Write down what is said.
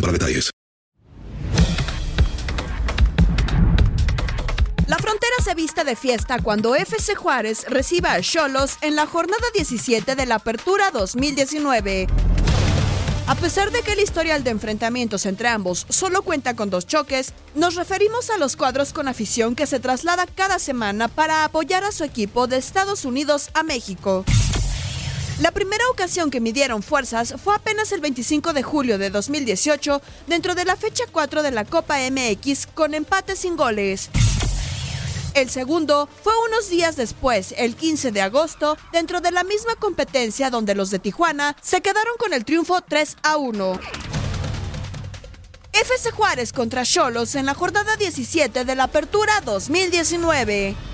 para detalles. La frontera se viste de fiesta cuando FC Juárez reciba a Cholos en la jornada 17 de la Apertura 2019. A pesar de que el historial de enfrentamientos entre ambos solo cuenta con dos choques, nos referimos a los cuadros con afición que se traslada cada semana para apoyar a su equipo de Estados Unidos a México. La primera ocasión que midieron fuerzas fue apenas el 25 de julio de 2018, dentro de la fecha 4 de la Copa MX, con empate sin goles. El segundo fue unos días después, el 15 de agosto, dentro de la misma competencia donde los de Tijuana se quedaron con el triunfo 3 a 1. FC Juárez contra Cholos en la jornada 17 de la Apertura 2019.